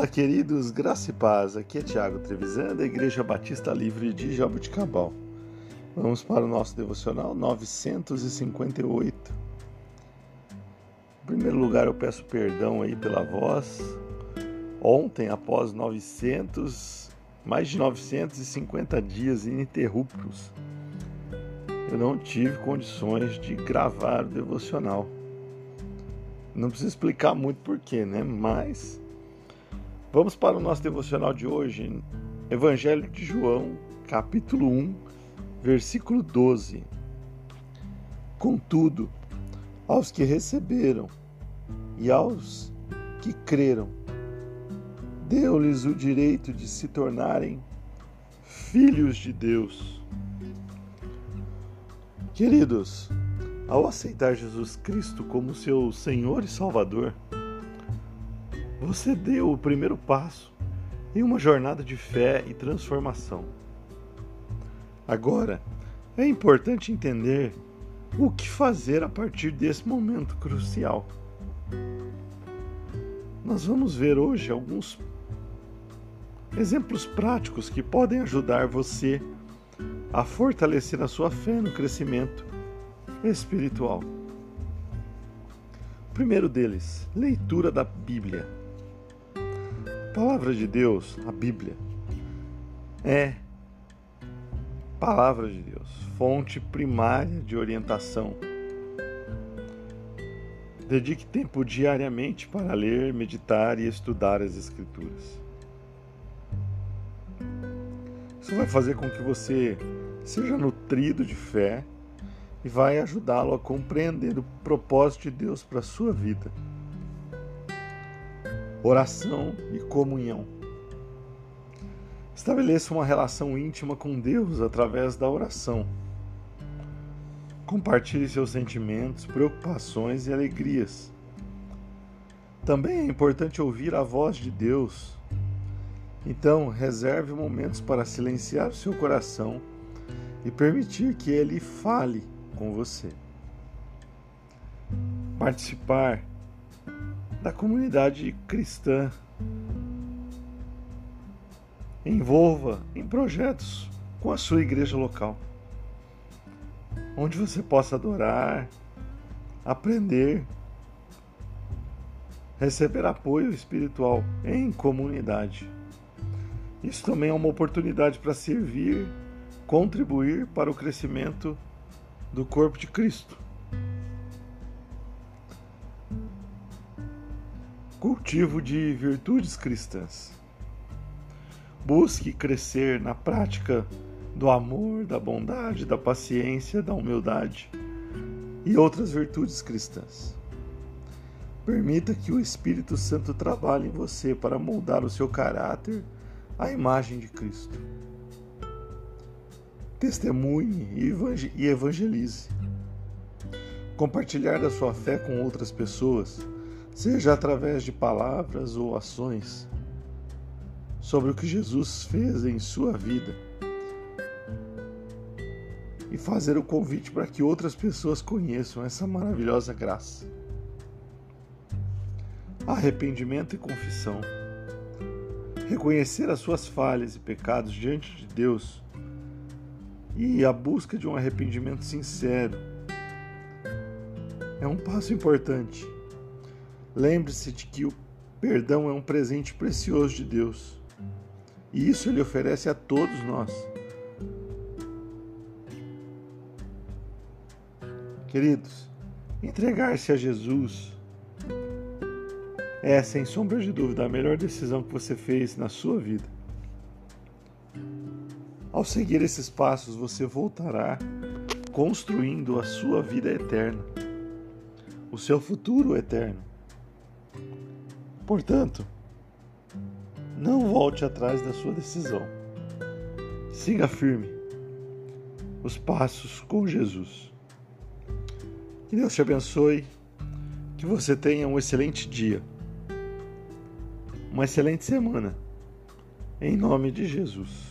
Fala, queridos, graça e paz. Aqui é Tiago Trevisan, da Igreja Batista Livre de Jabuticabal. Vamos para o nosso devocional 958. Em primeiro lugar, eu peço perdão aí pela voz. Ontem, após 900, mais de 950 dias ininterruptos, eu não tive condições de gravar o devocional. Não preciso explicar muito porquê, né? Mas vamos para o nosso devocional de hoje, Evangelho de João, capítulo 1, versículo 12. Contudo, aos que receberam e aos que creram, deu-lhes o direito de se tornarem filhos de Deus. Queridos, ao aceitar Jesus Cristo como seu Senhor e Salvador, você deu o primeiro passo em uma jornada de fé e transformação. Agora, é importante entender o que fazer a partir desse momento crucial. Nós vamos ver hoje alguns exemplos práticos que podem ajudar você a fortalecer a sua fé no crescimento espiritual. O primeiro deles, leitura da Bíblia. A palavra de Deus, a Bíblia, é palavra de Deus, fonte primária de orientação. Dedique tempo diariamente para ler, meditar e estudar as Escrituras. Isso vai fazer com que você seja nutrido de fé e vai ajudá-lo a compreender o propósito de Deus para a sua vida. Oração e comunhão. Estabeleça uma relação íntima com Deus através da oração. Compartilhe seus sentimentos, preocupações e alegrias. Também é importante ouvir a voz de Deus. Então, reserve momentos para silenciar o seu coração e permitir que ele fale com você. Participar da comunidade cristã. Envolva em projetos com a sua igreja local, onde você possa adorar, aprender, receber apoio espiritual em comunidade. Isso também é uma oportunidade para servir, contribuir para o crescimento do corpo de Cristo. Cultivo de virtudes cristãs. Busque crescer na prática do amor, da bondade, da paciência, da humildade e outras virtudes cristãs. Permita que o Espírito Santo trabalhe em você para moldar o seu caráter à imagem de Cristo testemunhe e evangelize. Compartilhar da sua fé com outras pessoas, seja através de palavras ou ações, sobre o que Jesus fez em sua vida. E fazer o convite para que outras pessoas conheçam essa maravilhosa graça. Arrependimento e confissão. Reconhecer as suas falhas e pecados diante de Deus e a busca de um arrependimento sincero é um passo importante. Lembre-se de que o perdão é um presente precioso de Deus e isso ele oferece a todos nós. Queridos, entregar-se a Jesus é, sem sombra de dúvida, a melhor decisão que você fez na sua vida. Ao seguir esses passos, você voltará construindo a sua vida eterna, o seu futuro eterno. Portanto, não volte atrás da sua decisão. Siga firme os passos com Jesus. Que Deus te abençoe, que você tenha um excelente dia, uma excelente semana, em nome de Jesus.